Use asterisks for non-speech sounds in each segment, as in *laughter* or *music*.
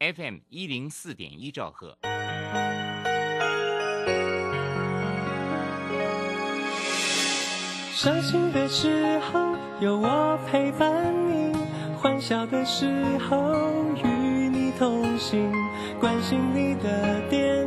FM 一零四点一兆赫。伤心的时候有我陪伴你，欢笑的时候与你同行，关心你的点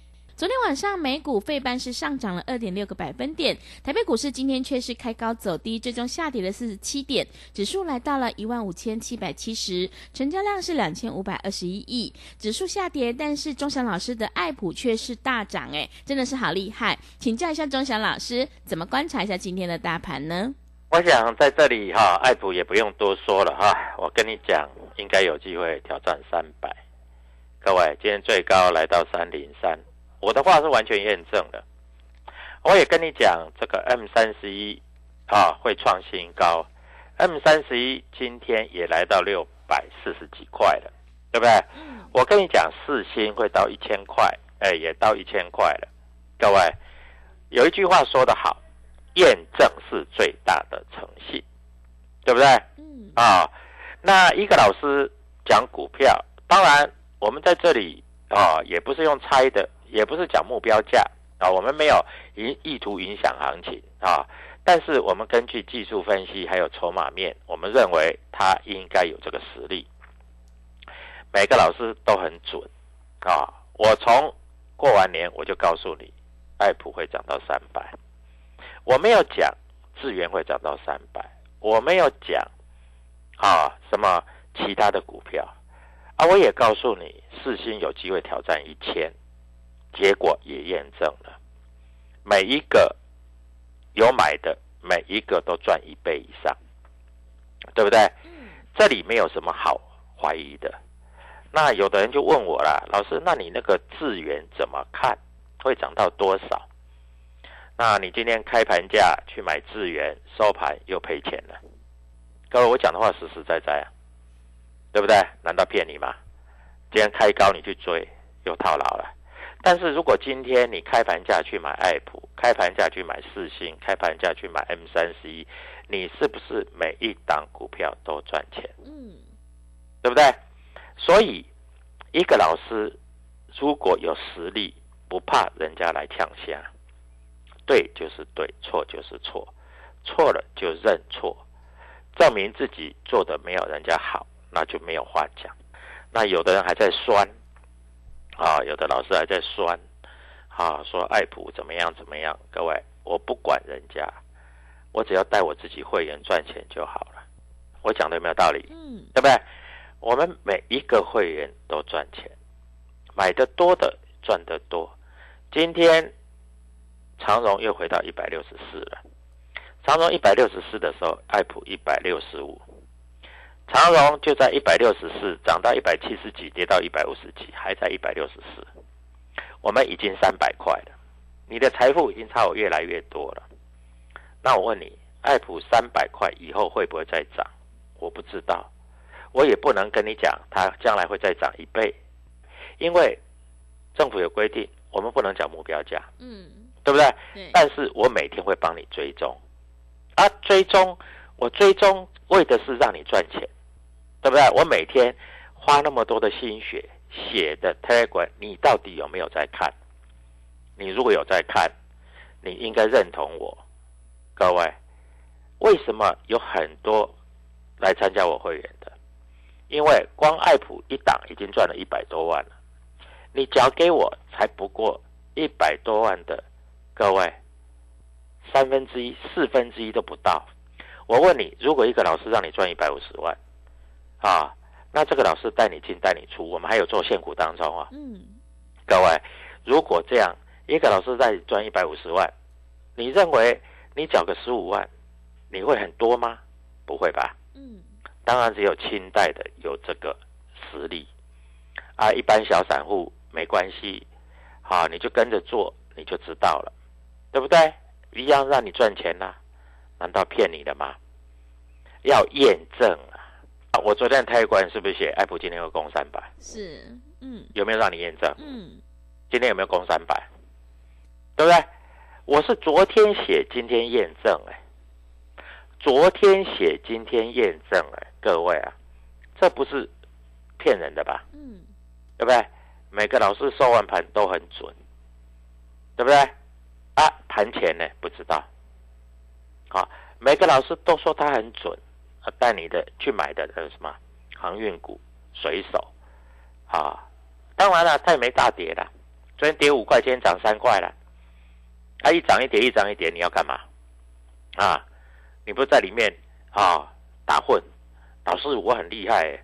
昨天晚上美股费半是上涨了二点六个百分点，台北股市今天却是开高走低，最终下跌了四十七点，指数来到了一万五千七百七十，成交量是两千五百二十一亿。指数下跌，但是钟祥老师的爱普却是大涨，哎，真的是好厉害！请教一下钟祥老师，怎么观察一下今天的大盘呢？我想在这里哈，爱普也不用多说了哈，我跟你讲，应该有机会挑战三百。各位，今天最高来到三零三。我的话是完全验证的，我也跟你讲，这个 M 三十一啊会创新高，M 三十一今天也来到六百四十几块了，对不对？我跟你讲，四星会到一千块，哎，也到一千块了。各位，有一句话说得好，验证是最大的诚信，对不对？嗯。啊，那一个老师讲股票，当然我们在这里啊，也不是用猜的。也不是讲目标价啊，我们没有影意图影响行情啊，但是我们根据技术分析还有筹码面，我们认为它应该有这个实力。每个老师都很准啊，我从过完年我就告诉你，爱普会涨到三百，我没有讲智源会涨到三百，我没有讲啊什么其他的股票啊，我也告诉你四星有机会挑战一千。结果也验证了，每一个有买的，每一个都赚一倍以上，对不对？这里没有什么好怀疑的。那有的人就问我了，老师，那你那个资源怎么看？会涨到多少？那你今天开盘价去买资源，收盘又赔钱了。各位，我讲的话实实在在啊，对不对？难道骗你吗？今天开高你去追，又套牢了。但是如果今天你开盘价去买爱普，开盘价去买四星，开盘价去买 M 三十一，你是不是每一档股票都赚钱？嗯，对不对？所以一个老师如果有实力，不怕人家来抢虾，对就是对，错就是错，错了就认错，证明自己做的没有人家好，那就没有话讲。那有的人还在酸。啊，有的老师还在酸，啊，说爱普怎么样怎么样？各位，我不管人家，我只要带我自己会员赚钱就好了。我讲的有没有道理？嗯，对不对？我们每一个会员都赚钱，买的多的赚得多。今天长荣又回到一百六十四了，长荣一百六十四的时候，爱普一百六十五。长荣就在一百六十四，涨到一百七十几，跌到一百五十几，还在一百六十四。我们已经三百块了，你的财富已经差我越来越多了。那我问你，爱普三百块以后会不会再涨？我不知道，我也不能跟你讲它将来会再涨一倍，因为政府有规定，我们不能讲目标价，嗯，对不对？对，但是我每天会帮你追踪，啊，追踪我追踪为的是让你赚钱，对不对？我每天花那么多的心血写的 Telegram，你到底有没有在看？你如果有在看，你应该认同我。各位，为什么有很多来参加我会员的？因为光爱普一档已经赚了一百多万了，你缴给我才不过一百多万的，各位，三分之一、四分之一都不到。我问你，如果一个老师让你赚一百五十万，啊，那这个老师带你进带你出，我们还有做现股当中啊。嗯，各位，如果这样，一个老师带你赚一百五十万，你认为你缴个十五万，你会很多吗？不会吧。嗯，当然只有清代的有这个实力啊，一般小散户没关系，好，你就跟着做，你就知道了，对不对？一样让你赚钱呐、难道骗你的吗？要验证啊！啊，我昨天开关是不是写爱普今天会攻三百？是，嗯有没有让你验证？嗯，今天有没有攻三百？对不对？我是昨天写，今天验证、哎，昨天写，今天验证、哎，各位啊，这不是骗人的吧？嗯，对不对？每个老师收完盘都很准，对不对？啊，盘前呢不知道，好、每个老师都说他很准，带你的去买的那个什么航运股、水手，啊，当然了，它也没大跌啦，昨天跌五块，今天涨三块了，啊，一涨一跌，一涨一跌，你要干嘛？啊，你不在里面啊打混？老师，我很厉害、欸，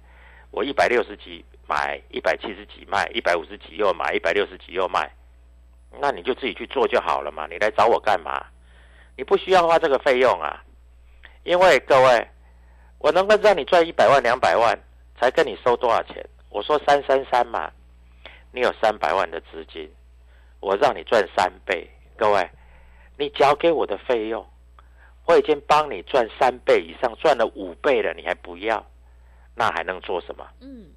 我一百六十几买，一百七十几卖，一百五十几又买，一百六十几又卖，那你就自己去做就好了嘛，你来找我干嘛？你不需要花这个费用啊，因为各位，我能够让你赚一百万、两百万，才跟你收多少钱？我说三三三嘛，你有三百万的资金，我让你赚三倍，各位，你交给我的费用，我已经帮你赚三倍以上，赚了五倍了，你还不要？那还能做什么？嗯，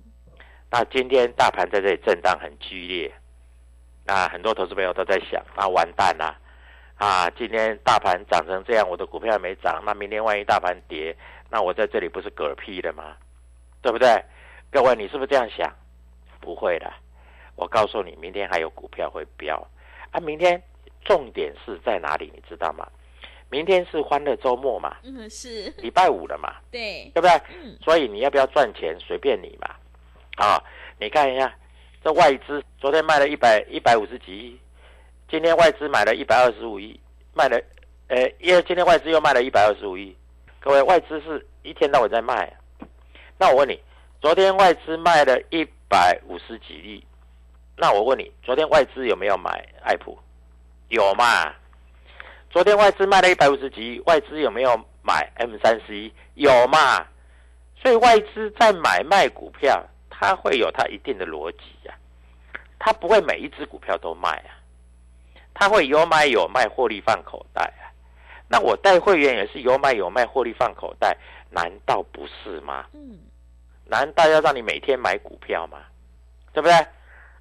那今天大盘在这里震荡很剧烈，那很多投资朋友都在想，那完蛋啦、啊！今天大盘涨成这样，我的股票还没涨，那明天万一大盘跌，那我在这里不是嗝屁了吗？对不对？各位，你是不是这样想？不会的，我告诉你，明天还有股票会飙啊！明天重点是在哪里？你知道吗？明天是欢乐周末嘛，嗯，是，礼拜五了嘛，对，对不对？嗯，所以你要不要赚钱随便你嘛。啊，你看一下，这外资昨天卖了一百一百五十几亿，今天外资买了一百二十五亿，卖了，呃，因为今天外资又卖了一百二十五亿。各位，外资是一天到晚在卖。那我问你，昨天外资卖了一百五十几亿，那我问你，昨天外资有没有买爱普？有嘛？昨天外资卖了一百五十几亿，外资有没有买 M 三十一？有嘛？所以外资在买卖股票，它会有它一定的逻辑呀、它不会每一只股票都卖啊，它会有买有卖，获利放口袋啊。那我带会员也是有买有卖，获利放口袋，难道不是吗？嗯，难道要让你每天买股票吗？对不对？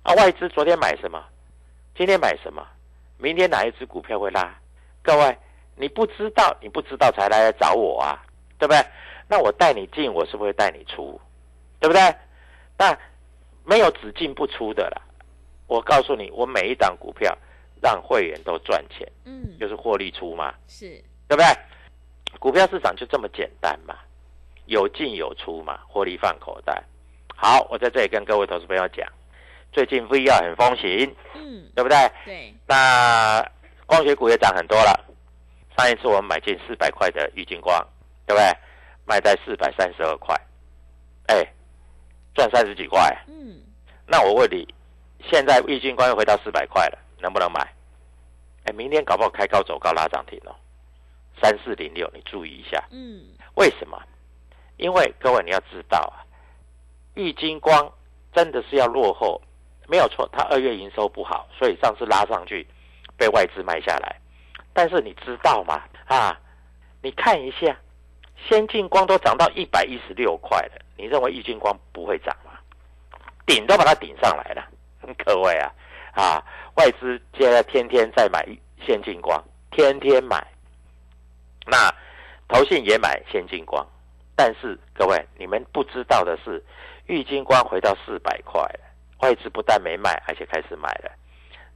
啊，外资昨天买什么？今天买什么？明天哪一只股票会拉？各位，你不知道，你不知道才来找我啊，对不对？那我带你进，我是不是会带你出？对不对？那没有只进不出的啦。我告诉你，我每一档股票让会员都赚钱，嗯，就是获利出嘛。是，对不对？股票市场就这么简单嘛，有进有出嘛，获利放口袋。好，我在这里跟各位投资朋友讲，最近 VR 很风行，嗯，对不对？对，那光学股也涨很多了。上一次我们买进四百块的玉金光，对不对？卖在四百三十二块，哎，赚三十几块。嗯，那我问你，现在玉金光又回到四百块了，能不能买？哎，明天搞不好开高走高拉涨停哦，三四零六，你注意一下。嗯，为什么？因为各位你要知道啊，玉金光真的是要落后，没有错，它二月营收不好，所以上次拉上去被外资卖下来。但是你知道吗？啊，你看一下，先进光都涨到一百一十六块了，你认为玉金光不会涨吗？顶都把它顶上来了，各位啊啊，外资现在天天在买先进光，天天买，那投信也买先进光，但是各位你们不知道的是，玉金光回到四百块了，外资不但没卖，而且开始买了，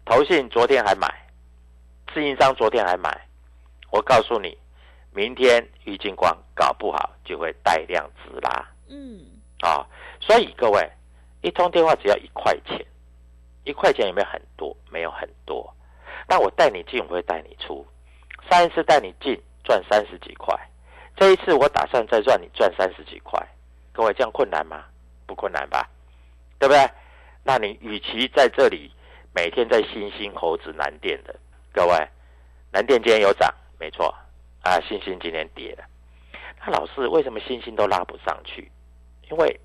投信昨天还买，自营商昨天还买，我告诉你，明天玉金光搞不好就会带量直拉，嗯，啊，所以各位。一通电话只要一块钱，一块钱有没有很多？没有很多。那我带你进，我会带你出。上一次带你进赚三十几块，这一次我打算再赚你赚三十几块。各位这样困难吗？不困难吧？对不对？那你与其在这里每天在星星猴子南电的，各位，南电今天有涨，没错啊，星星今天跌了。那老师为什么星星都拉不上去？因为。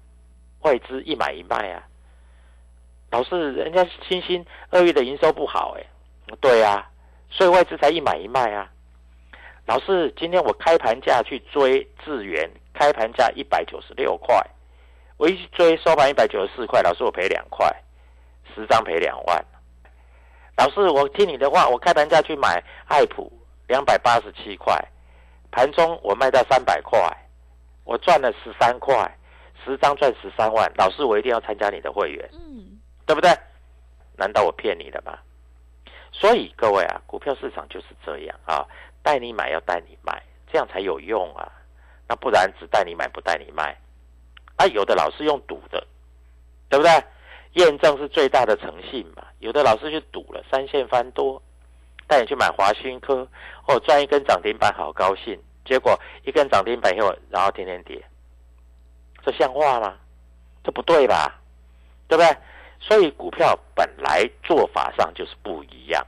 外资一买一卖啊，老师人家星星二月的营收不好哎，对啊，所以外资才一买一卖啊。老师今天我开盘价去追智源，开盘价一百九十六块，我一去追收盘一百九十四块，老师我赔两块，十张赔两万。老师我听你的话，我开盘价去买爱普两百八十七块，盘中我卖到三百块，我赚了十三块。十张赚十三万，老师，我一定要参加你的会员，对不对？难道我骗你的吗？所以各位啊，股票市场就是这样啊，带你买要带你卖，这样才有用啊。那不然只带你买不带你卖，啊，有的老师用赌的，对不对？验证是最大的诚信嘛。有的老师去赌了，三线翻多，带你去买华新科，哦，赚一根涨停板，好高兴。结果一根涨停板以后，然后天天跌。这像话吗？这不对吧？对不对？所以股票本来做法上就是不一样，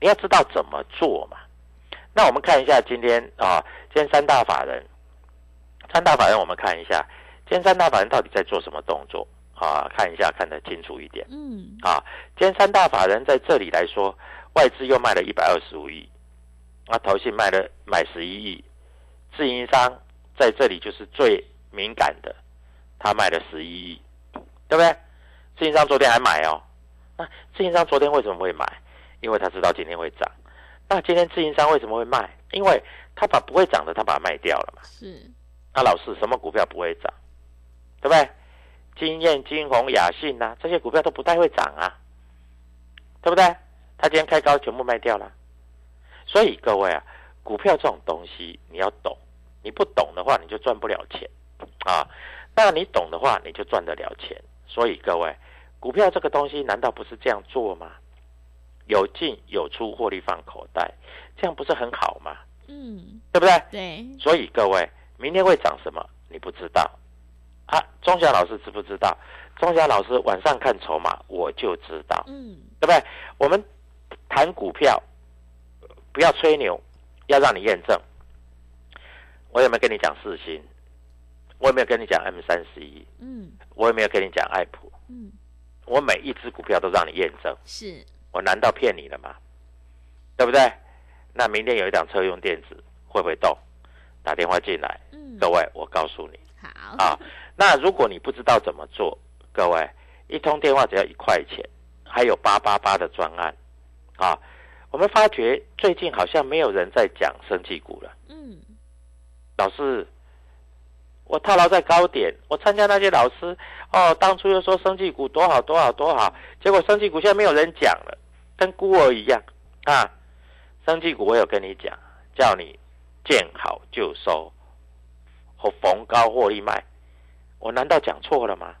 你要知道怎么做嘛。那我们看一下今天啊，今天三大法人，三大法人我们看一下，今天三大法人到底在做什么动作啊？看一下看得清楚一点。嗯。啊，今天三大法人在这里来说，外资又卖了一百二十五亿，啊，投信卖了买十一亿，自营商在这里就是最。敏感的，他卖了十一亿，对不对？自营商昨天还买哦，那自营商昨天为什么会买？因为他知道今天会涨。那今天自营商为什么会卖？因为他把不会涨的他把它卖掉了嘛。是。那老师，什么股票不会涨？对不对？金燕、金鸿、雅信呐，这些股票都不太会涨啊，对不对？他今天开高，全部卖掉了。所以各位啊，股票这种东西你要懂，你不懂的话，你就赚不了钱。啊，那你懂的话，你就赚得了钱。所以各位，股票这个东西难道不是这样做吗？有进有出，获利放口袋，这样不是很好吗？嗯，对不对？对。所以各位，明天会涨什么？你不知道啊？钟祥老师知不知道？钟祥老师晚上看筹码，我就知道。嗯，对不对？我们谈股票，不要吹牛，要让你验证。我有没有跟你讲四星？我有没有跟你讲 M 三十一？嗯，我有没有跟你讲爱普？嗯，我每一只股票都让你验证。是，我难道骗你了吗？对不对？那明天有一辆车用电子会不会动？打电话进来，嗯，各位，我告诉你，好啊。那如果你不知道怎么做，各位，一通电话只要一块钱，还有八八八的专案啊。我们发觉最近好像没有人在讲生技股了。嗯，老师。我套牢在高点，我参加那些老师哦，当初又说生技股多好多好多好，结果生技股现在没有人讲了，跟孤儿一样啊！生技股我有跟你讲，叫你见好就收，或逢高获利卖，我难道讲错了吗？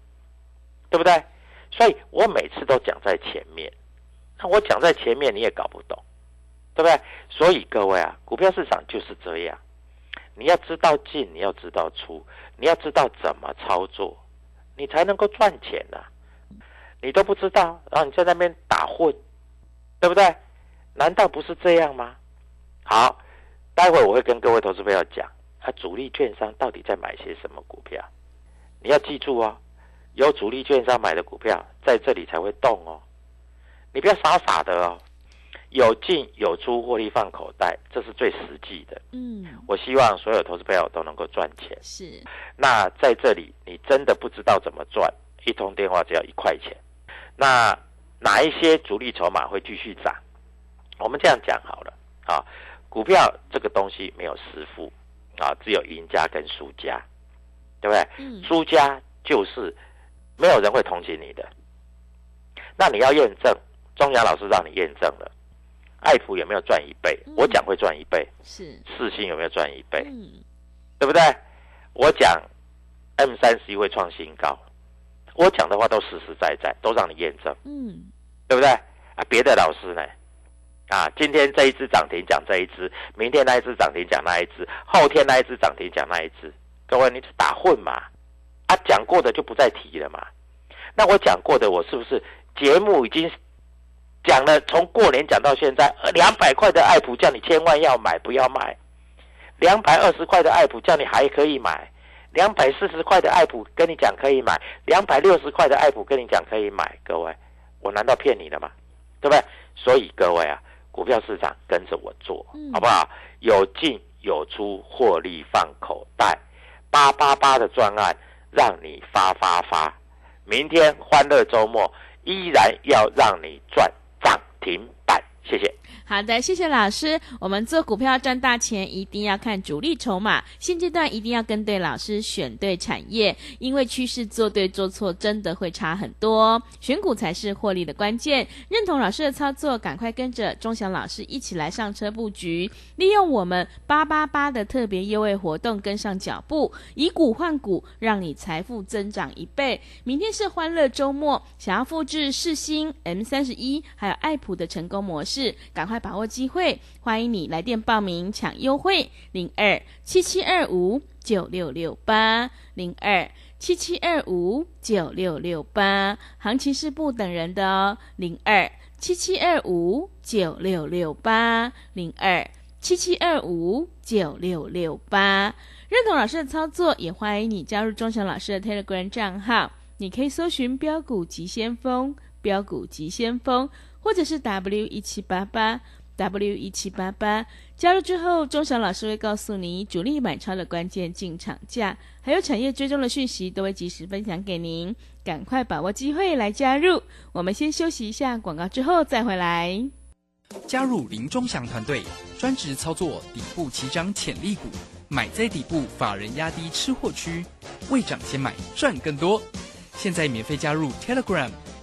对不对？所以我每次都讲在前面，那我讲在前面你也搞不懂，对不对？所以各位啊，股票市场就是这样。你要知道进，你要知道出，你要知道怎么操作，你才能够赚钱呐。你都不知道，然后你在那边打混，对不对？难道不是这样吗？好，待会我会跟各位投资朋友讲，啊，主力券商到底在买些什么股票？你要记住哦，有主力券商买的股票在这里才会动哦。你不要傻傻的哦，有进有出，获利放口袋，这是最实际的。嗯，我希望所有投资朋友都能够赚钱。是，那在这里，你真的不知道怎么赚，一通电话只要一块钱。那哪一些主力筹码会继续涨？我们这样讲好了啊，股票这个东西没有师傅啊，只有赢家跟输家，对不对？嗯，输家就是没有人会同情你的。那你要验证，中阳老师让你验证了，爱普有没有赚一倍？嗯我讲会赚一倍，是，四星有没有赚一倍？嗯，对不对？我讲 M 三十一会创新高，我讲的话都实实在在，都让你验证，嗯，对不对？啊，别的老师呢？啊，今天这一只涨停讲这一只，明天那一只涨停讲那一只，后天那一只涨停讲那一只，各位你是打混嘛？啊，讲过的就不再提了嘛。那我讲过的，我是不是节目已经讲了？从过年讲到现在，两百块的爱普叫你千万要买，不要卖；两百二十块的爱普叫你还可以买；两百四十块的爱普跟你讲可以买；两百六十块的爱普跟你讲可以买。各位，我难道骗你了吗？对不对？所以各位啊，股票市场跟着我做，嗯好不好？有进有出，获利放口袋，八八八的专案让你发发发。明天欢乐周末依然要让你赚涨停板，谢谢。好的，谢谢老师。我们做股票赚大钱，一定要看主力筹码。现阶段一定要跟对老师，选对产业，因为趋势做对做错真的会差很多。选股才是获利的关键。认同老师的操作，赶快跟着钟祥老师一起来上车布局，利用我们八八八的特别优惠活动跟上脚步，以股换股，让你财富增长一倍。明天是欢乐周末，想要复制世新 M 三十一还有爱普的成功模式，赶快把握机会，欢迎你来电报名抢优惠，零二七七二五九六六八零二七七二五九六六八，行情是不等人的哦，零二七七二五九六六八零二七七二五九六六八。认同老师的操作，也欢迎你加入钟祥老师的 Telegram 账号。你可以搜寻“标股急先锋”、“标股急先锋”，或者是 W 一七八八 W 一七八八。加入之后，钟祥老师会告诉你主力买超的关键进场价，还有产业追踪的讯息，都会及时分享给您。赶快把握机会来加入。我们先休息一下广告，之后再回来。加入林中祥团队，专职操作底部起涨潜力股，买在底部，法人压低吃货区，未涨先买赚更多。现在免费加入 Telegram，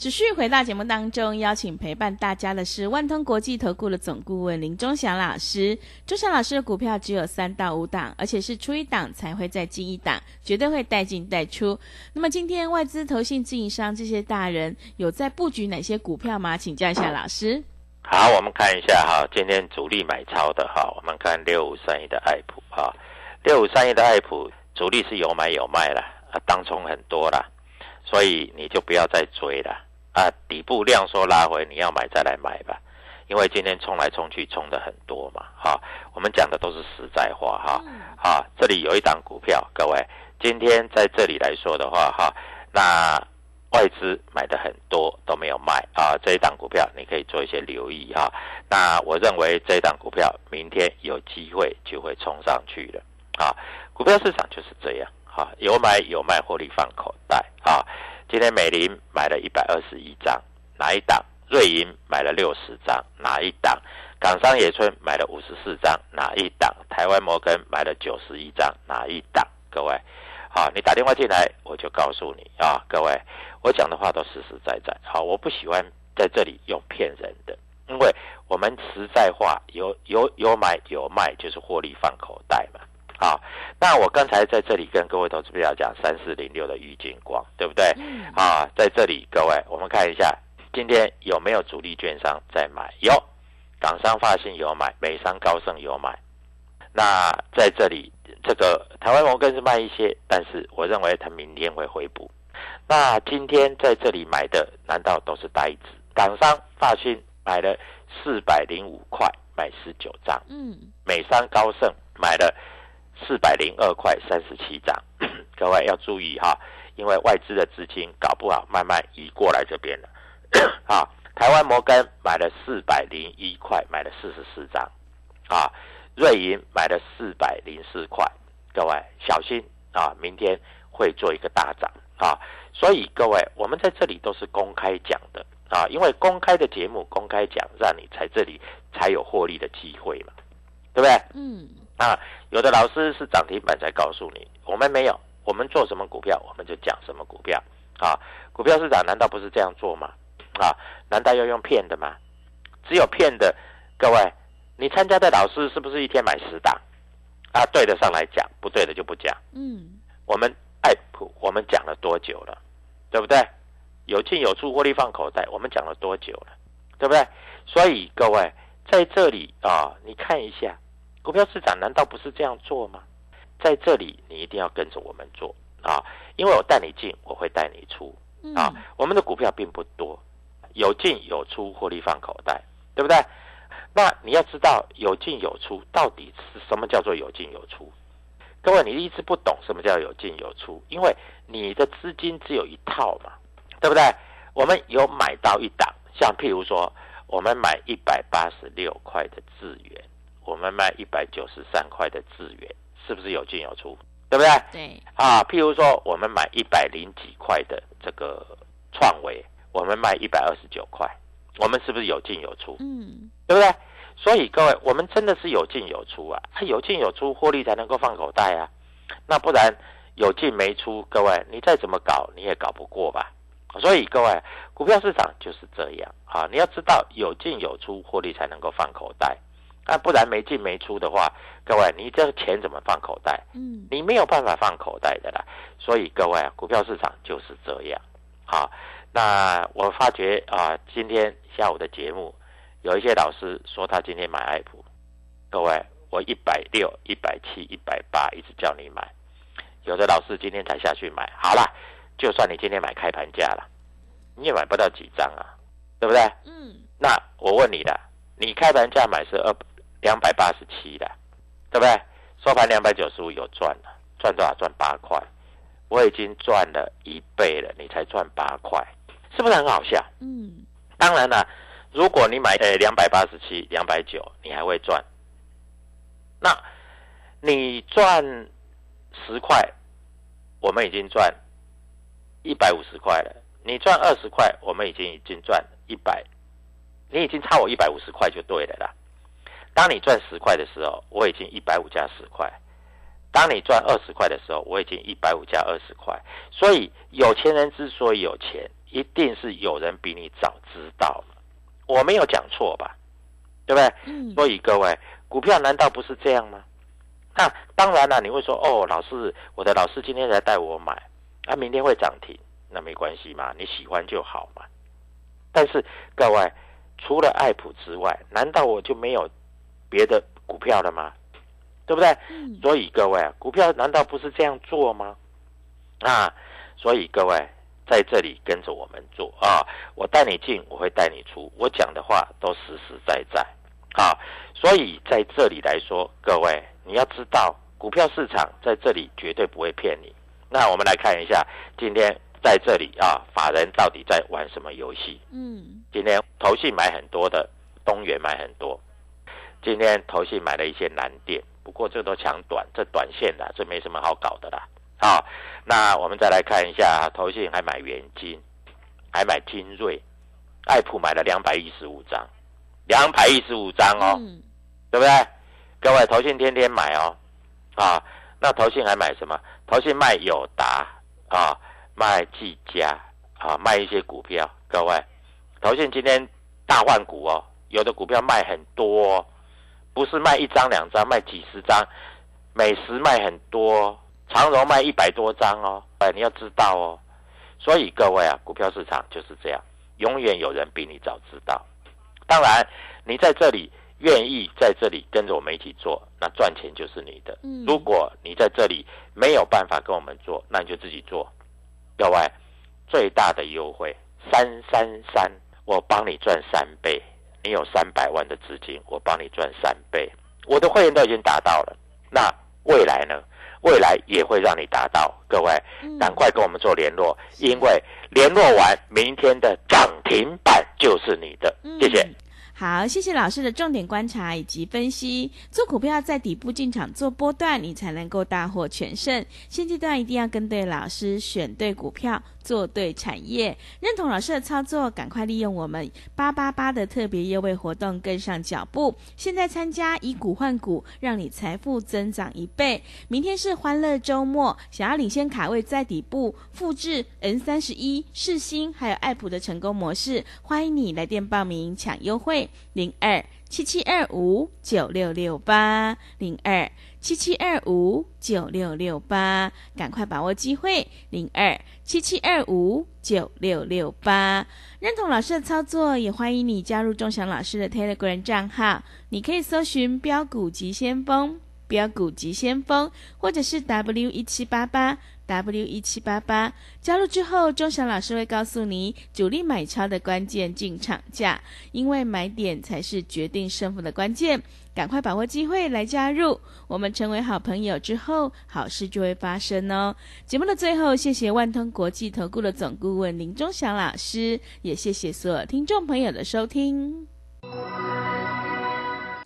持续回到节目当中，邀请陪伴大家的是万通国际投顾的总顾问林忠祥老师。忠祥老师的股票只有三到五档，而且是出一档才会再进一档，绝对会带进带出。那么今天外资、投信、自营商这些大人有在布局哪些股票吗？请教一下老师。好，我们看一下哈，今天主力买超的哈，我们看六五三一的爱普哈，六五三一的爱普主力是有买有卖啦，啊，当冲很多啦，所以你就不要再追了啊，底部量缩拉回，你要买再来买吧，因为今天冲来冲去冲的很多嘛，哈，我们讲的都是实在话哈，啊，这里有一档股票，各位今天在这里来说的话哈，那外资买的很多都没有卖啊，这一档股票你可以做一些留意哈。那我认为这一档股票明天有机会就会冲上去了啊。股票市场就是这样哈，有买有卖，获利放口袋啊。今天美林买了一百二十一张，哪一档？瑞银买了六十张，哪一档？港商野村买了五十四张，哪一档？台湾摩根买了九十一张，哪一档？各位，好，你打电话进来，我就告诉你啊，各位，我讲的话都实实在在。好，我不喜欢在这里用骗人的，因为我们实在话，有有有买有卖，就是获利放口袋嘛。好，那我刚才在这里跟各位投资朋友讲三四零六的玉金光，对不对？啊，在这里各位，我们看一下今天有没有主力券商在买？有，港商发信有买，美商高盛有买。那在这里，这个台湾摩根是卖一些，但是我认为它明天会回补。那今天在这里买的难道都是呆子？港商发信买了四百零五块，买十九张。嗯，美商高盛买了四百零二块，三十七张。*clears throat* 各位要注意哈，因为外资的资金搞不好慢慢移过来这边了。啊，台湾摩根买了四百零一块，买了四十四张。啊，瑞银买了四百零四块。各位小心啊，明天会做一个大涨啊。所以各位，我们在这里都是公开讲的啊，因为公开的节目公开讲，让你在这里才有获利的机会嘛，对不对？嗯，啊，有的老师是涨停板才告诉你，我们没有，我们做什么股票我们就讲什么股票啊。股票市场难道不是这样做吗？啊，难道要用骗的吗？只有骗的，各位，你参加的老师是不是一天买十档？啊，对的上来讲，不对的就不讲。嗯，我们爱普我们讲了多久了，对不对？有进有出，获利放口袋，我们讲了多久了，对不对？所以各位在这里啊，你看一下股票市场，难道不是这样做吗？在这里你一定要跟着我们做啊，因为我带你进，我会带你出啊。我们的股票并不多，有进有出，获利放口袋，对不对？那你要知道有进有出到底是什么叫做有进有出？各位，你一直不懂什么叫有进有出，因为你的资金只有一套嘛，对不对？我们有买到一档，像譬如说，我们买一百八十六块的智源，我们卖一百九十三块的智源，是不是有进有出？对不对？对，啊，譬如说，我们买一百零几块的这个创维，我们卖一百二十九块，我们是不是有进有出？嗯，对不对？所以各位，我们真的是有进有出啊，有进有出，获利才能够放口袋啊。那不然有进没出，各位你再怎么搞你也搞不过吧。所以各位，股票市场就是这样啊，你要知道有进有出，获利才能够放口袋。那不然没进没出的话，各位你这个钱怎么放口袋？嗯，你没有办法放口袋的啦。所以各位啊，股票市场就是这样。好，那我发觉啊，今天下午的节目。有一些老师说他今天买爱普，各位，我一百六、一百七、一百八一直叫你买，有的老师今天才下去买，好了，就算你今天买开盘价了，你也买不到几张啊，对不对？嗯，那我问你的，你开盘价买是二两百八十七的，对不对？收盘两百九十五有赚了，赚多少？赚八块，我已经赚了一倍了，你才赚八块，是不是很好笑？嗯，当然了。如果你买呃两百八十七、两百九，你还会赚。那，你赚十块，我们已经赚一百五十块了。你赚二十块，我们已经已经赚一百，你已经差我一百五十块就对了啦。当你赚十块的时候，我已经一百五加十块；当你赚二十块的时候，我已经一百五加二十块。所以有钱人之所以有钱，一定是有人比你早知道。我没有讲错吧，对不对？嗯。所以各位，股票难道不是这样吗？那当然了，你会说哦，老师，我的老师今天才带我买，啊，明天会涨停，那没关系嘛，你喜欢就好嘛。但是各位，除了爱普之外，难道我就没有别的股票了吗？对不对？嗯。所以各位，股票难道不是这样做吗？啊，所以各位。在这里跟着我们做啊！我带你进，我会带你出。我讲的话都实实在在啊！所以在这里来说，各位你要知道，股票市场在这里绝对不会骗你。那我们来看一下，今天在这里啊，法人到底在玩什么游戏？嗯，今天投信买很多的，东元买很多。今天投信买了一些蓝电，不过这都抢短，这短线的，这没什么好搞的啦。好，那我们再来看一下，投信还买元金，还买金瑞，爱普买了两百一十五张，两百一十五张哦，对不对？各位投信天天买哦，啊，那投信还买什么？投信卖友达啊，卖技嘉啊，卖一些股票。各位，投信今天大换股哦，有的股票卖很多，不是卖一张两张，卖几十张，美食卖很多。长荣卖一百多张哦，哎，你要知道哦。所以各位啊，股票市场就是这样，永远有人比你早知道。当然，你在这里愿意在这里跟着我们一起做，那赚钱就是你的。如果你在这里没有办法跟我们做，那你就自己做。各位，最大的优惠，三三三，我帮你赚三倍。你有三百万的资金，我帮你赚三倍。我的会员都已经达到了，那未来呢？未来也会让你达到。各位，赶快跟我们做联络，因为联络完，明天的涨停板就是你的。谢谢。好，谢谢老师的重点观察以及分析。做股票在底部进场做波段，你才能够大获全胜。现阶段一定要跟对老师，选对股票。做对产业，认同老师的操作，赶快利用我们八八八的特别优惠活动跟上脚步。现在参加以股换股，让你财富增长一倍。明天是欢乐周末，想要领先卡位在底部，复制 N 三十一、世新还有爱普的成功模式，欢迎你来电报名抢优惠零二七七二五九六六八零二。七七二五九六六八，赶快把握机会！零二七七二五九六六八，认同老师的操作，也欢迎你加入钟祥老师的 Telegram 账号。你可以搜寻“标股急先锋”、“标股急先锋”，或者是 W 一七八八 W 一七八八。加入之后，钟祥老师会告诉你主力买超的关键进场价，因为买点才是决定胜负的关键。赶快把握机会来加入，我们成为好朋友之后，好事就会发生哦。节目的最后，谢谢万通国际投顾的总顾问林钟祥老师，也谢谢所有听众朋友的收听。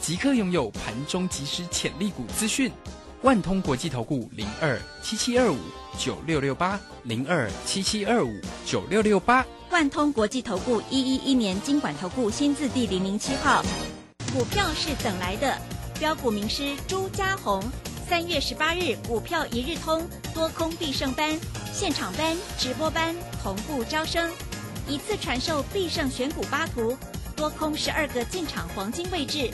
即刻拥有盘中即时潜力股资讯。万通国际投顾零二七七二五九六六八零二七七二五九六六八。万通国际投顾一一一年经管投顾新字第零零七号，股票是等来的，标股名师朱家红，三月十八日股票一日通多空必胜班，现场班直播班同步招生，一次传授必胜选股八图，多空十二个进场黄金位置，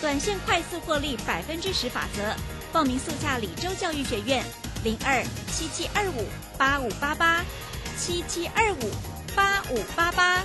短线快速获利百分之十法则，报名速洽李州教育学院零二七七二五八五八八七七二五。八五八八。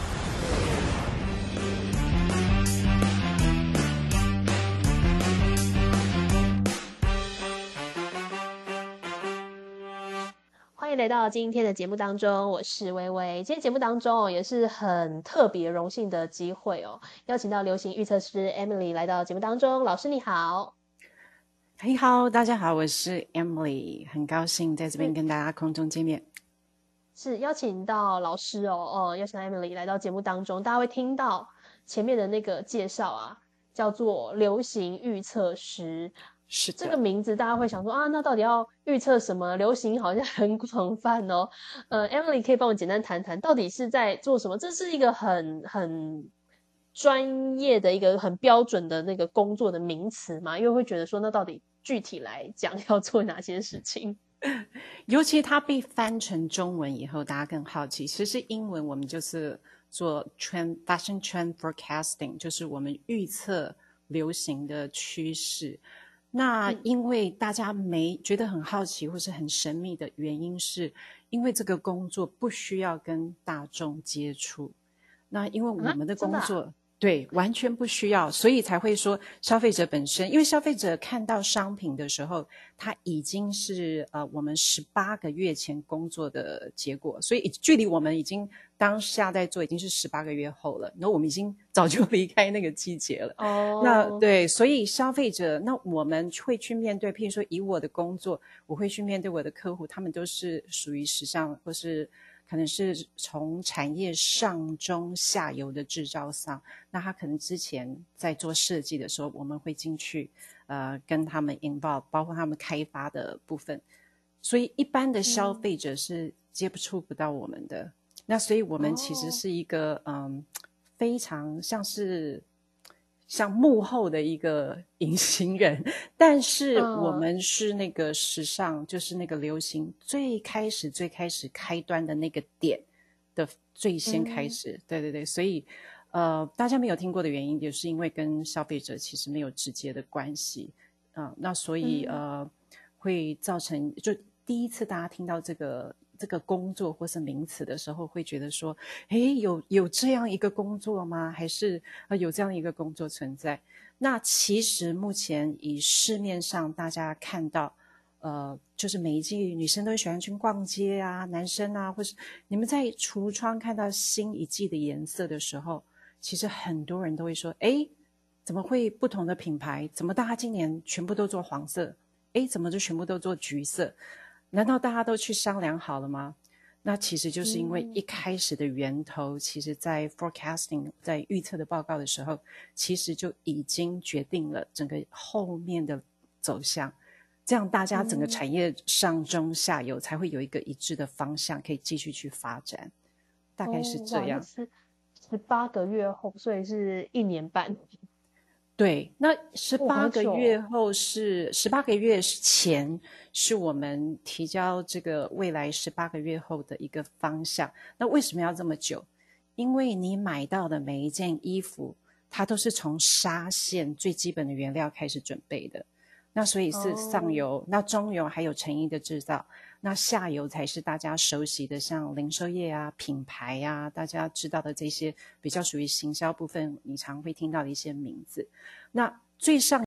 欢迎来到今天的节目当中，我是微微。今天节目当中哦，也是很特别荣幸的机会哦，邀请到流行预测师 Emily 来到节目当中。老师你好，你好，大家好，我是 Emily，很高兴在这边跟大家空中见面。是邀请到老师哦，哦，邀请到 Emily 来到节目当中，大家会听到前面的那个介绍啊，叫做流行预测师。是这个名字，大家会想说啊，那到底要预测什么？流行好像 *laughs* 很广泛哦。呃，Emily 可以帮我简单谈谈，到底是在做什么？这是一个很很专业的一个很标准的那个工作的名词嘛？因为会觉得说，那到底具体来讲 *laughs* 要做哪些事情？*laughs* 尤其它被翻成中文以后，大家更好奇。其实英文我们就是做 trend fashion trend forecasting，就是我们预测流行的趋势。那因为大家没觉得很好奇或是很神秘的原因，是因为这个工作不需要跟大众接触。那因为我们的工作。对，完全不需要，所以才会说消费者本身，因为消费者看到商品的时候，它已经是呃我们十八个月前工作的结果，所以距离我们已经当下在做已经是十八个月后了，那我们已经 *laughs* 早就离开那个季节了。哦，那对，所以消费者，那我们会去面对，譬如说以我的工作，我会去面对我的客户，他们都是属于时尚或是。可能是从产业上中下游的制造商，那他可能之前在做设计的时候，我们会进去，呃，跟他们 involve，包括他们开发的部分，所以一般的消费者是接不触不到我们的。那所以我们其实是一个嗯，非常像是。像幕后的一个 *laughs* 隐形人，但是我们是那个时尚，就是那个流行最开始、最开始开端的那个点的最先开始。对对对，所以呃，大家没有听过的原因，也是因为跟消费者其实没有直接的关系啊。那所以呃，会造成就第一次大家听到这个。这个工作或是名词的时候，会觉得说，哎，有有这样一个工作吗？还是呃有这样一个工作存在？那其实目前以市面上大家看到，呃，就是每一季女生都喜欢去逛街啊，男生啊，或是你们在橱窗看到新一季的颜色的时候，其实很多人都会说，哎，怎么会不同的品牌？怎么大家今年全部都做黄色？哎，怎么就全部都做橘色？难道大家都去商量好了吗？那其实就是因为一开始的源头，其实在 forecasting 在预测的报告的时候，其实就已经决定了整个后面的走向，这样大家整个产业上中下游才会有一个一致的方向，可以继续去发展。大概是这样。是十八个月后，所以是一年半。对，那十八个月后是十八个月前，是我们提交这个未来十八个月后的一个方向。那为什么要这么久？因为你买到的每一件衣服，它都是从纱线最基本的原料开始准备的。那所以是上游，那中游还有成衣的制造，那下游才是大家熟悉的，像零售业啊、品牌啊，大家知道的这些比较属于行销部分，你常会听到的一些名字。那最上